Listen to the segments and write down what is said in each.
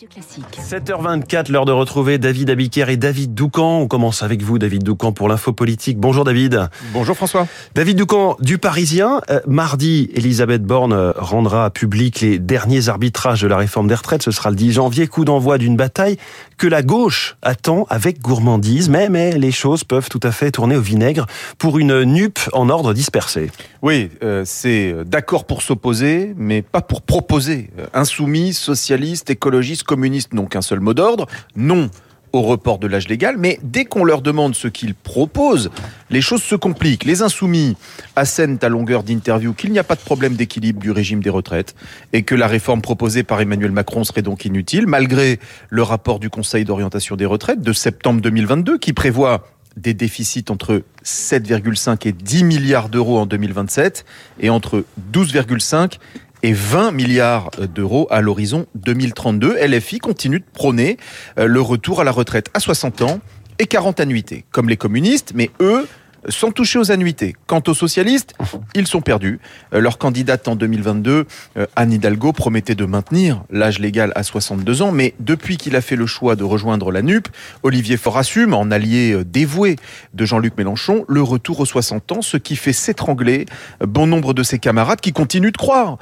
Radio Classique. 7h24, l'heure de retrouver David Abiker et David Doucan. On commence avec vous, David Doucan, pour l'info politique. Bonjour David. Bonjour François. David Doucan, du Parisien. Euh, mardi, Elisabeth Borne euh, rendra public les derniers arbitrages de la réforme des retraites. Ce sera le 10 janvier, coup d'envoi d'une bataille que la gauche attend avec gourmandise. Mais, mais les choses peuvent tout à fait tourner au vinaigre pour une nupe en ordre dispersé. Oui, euh, c'est d'accord pour s'opposer, mais pas pour proposer. Insoumis, socialistes, écologistes, communistes n'ont qu'un seul mot d'ordre. Non au report de l'âge légal, mais dès qu'on leur demande ce qu'ils proposent, les choses se compliquent. Les insoumis assènent à longueur d'interview qu'il n'y a pas de problème d'équilibre du régime des retraites et que la réforme proposée par Emmanuel Macron serait donc inutile, malgré le rapport du Conseil d'orientation des retraites de septembre 2022 qui prévoit des déficits entre 7,5 et 10 milliards d'euros en 2027 et entre 12,5 et 20 milliards d'euros à l'horizon 2032. LFI continue de prôner euh, le retour à la retraite à 60 ans et 40 annuités, comme les communistes, mais eux sans toucher aux annuités. Quant aux socialistes, ils sont perdus. Euh, leur candidate en 2022, euh, Anne Hidalgo, promettait de maintenir l'âge légal à 62 ans, mais depuis qu'il a fait le choix de rejoindre la NUP, Olivier Faure assume, en allié euh, dévoué de Jean-Luc Mélenchon, le retour aux 60 ans, ce qui fait s'étrangler bon nombre de ses camarades qui continuent de croire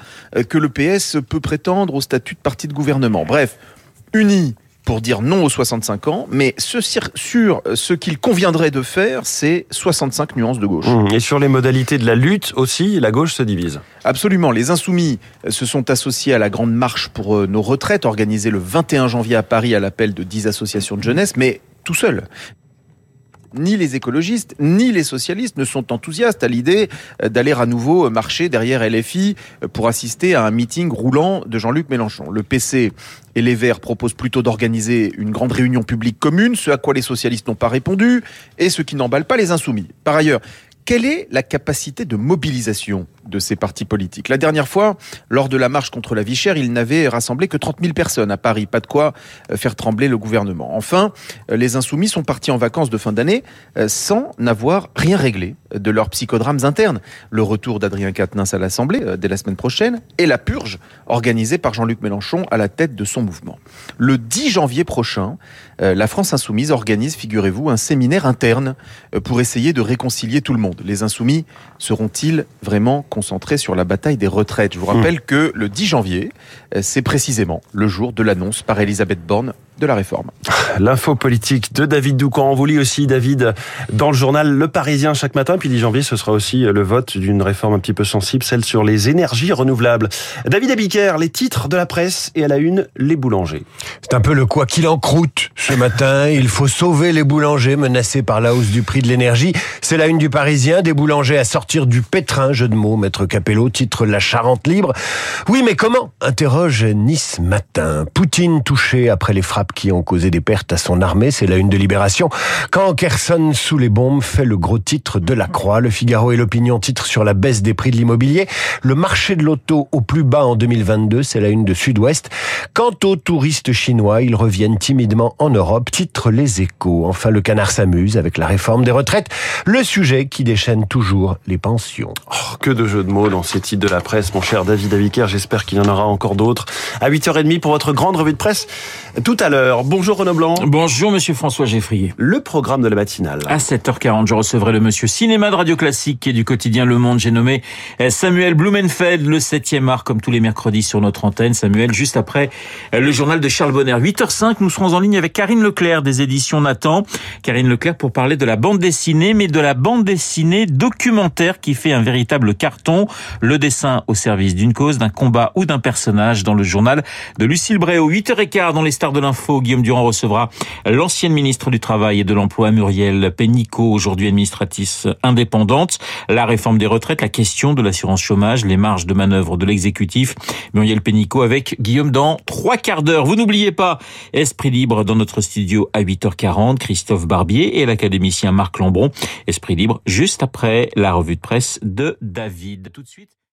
que le PS peut prétendre au statut de parti de gouvernement. Bref, unis pour dire non aux 65 ans, mais ce, sur ce qu'il conviendrait de faire, c'est 65 nuances de gauche. Mmh. Et sur les modalités de la lutte aussi, la gauche se divise. Absolument. Les insoumis se sont associés à la grande marche pour euh, nos retraites, organisée le 21 janvier à Paris à l'appel de 10 associations de jeunesse, mais tout seul ni les écologistes, ni les socialistes ne sont enthousiastes à l'idée euh, d'aller à nouveau marcher derrière LFI euh, pour assister à un meeting roulant de Jean-Luc Mélenchon. Le PC et les Verts proposent plutôt d'organiser une grande réunion publique commune, ce à quoi les socialistes n'ont pas répondu, et ce qui n'emballe pas les insoumis. Par ailleurs, quelle est la capacité de mobilisation de ces partis politiques La dernière fois, lors de la marche contre la vie chère, ils n'avaient rassemblé que 30 000 personnes à Paris. Pas de quoi euh, faire trembler le gouvernement. Enfin, euh, les insoumis sont partis en vacances de fin d'année euh, sans n'avoir rien réglé de leurs psychodrames internes. Le retour d'Adrien Quatennens à l'Assemblée dès la semaine prochaine et la purge organisée par Jean-Luc Mélenchon à la tête de son mouvement. Le 10 janvier prochain, la France insoumise organise, figurez-vous, un séminaire interne pour essayer de réconcilier tout le monde les insoumis seront-ils vraiment concentrés sur la bataille des retraites Je vous rappelle hmm. que le 10 janvier, euh, c'est précisément le jour de l'annonce par Elisabeth Borne de la réforme. L'info politique de David Doucan. On vous lit aussi, David, dans le journal Le Parisien chaque matin. Puis 10 janvier, ce sera aussi le vote d'une réforme un petit peu sensible, celle sur les énergies renouvelables. David Abiker, les titres de la presse et à la une, les boulangers. C'est un peu le quoi qu'il en croûte ce matin. Il faut sauver les boulangers menacés par la hausse du prix de l'énergie. C'est la une du Parisien, des boulangers à sortir du pétrin, jeu de mots, maître Capello, titre La Charente libre. Oui, mais comment? Interroge Nice Matin. Poutine touché après les frappes qui ont causé des pertes à son armée, c'est la une de Libération. Quand Kherson sous les bombes fait le gros titre de la Croix, le Figaro et l'Opinion titre sur la baisse des prix de l'immobilier, le marché de l'auto au plus bas en 2022, c'est la une de Sud-Ouest. Quant aux touristes chinois, ils reviennent timidement en Europe, titre les échos. Enfin, le canard s'amuse avec la réforme des retraites, le sujet qui déchaîne toujours les pensions. Oh, que de jeux de mots dans ces titres de la presse, mon cher David Aviker. J'espère qu'il y en aura encore d'autres. À 8h30 pour votre grande revue de presse tout à l'heure. Bonjour Renaud Blanc. Bonjour Monsieur François Geffrier. Le programme de la matinale. À 7h40, je recevrai le Monsieur Cinéma de Radio Classique et du quotidien Le Monde. J'ai nommé euh, Samuel Blumenfeld, le 7e art, comme tous les mercredis sur notre antenne. Samuel, juste après euh, le journal de Charles Bonner. 8h05, nous serons en ligne avec Karine Leclerc des éditions Nathan. Karine Leclerc pour parler de la bande dessinée, mais de la bande dessinée documentaire qui fait un véritable carton. Le dessin au service d'une cause, d'un combat ou d'un personnage dans le journal de Lucille Bréau. 8h15 dans les stars de l'info. Guillaume Durand recevra l'ancienne ministre du Travail et de l'Emploi, Muriel Pénicaud, aujourd'hui administratrice indépendante. La réforme des retraites, la question de l'assurance chômage, les marges de manœuvre de l'exécutif. Muriel Pénicaud avec Guillaume dans trois quarts d'heure. Vous n'oubliez pas, Esprit Libre dans notre studio à 8h40, Christophe Barbier et l'académicien Marc Lambron. Esprit Libre juste après la revue de presse de David. Tout de suite.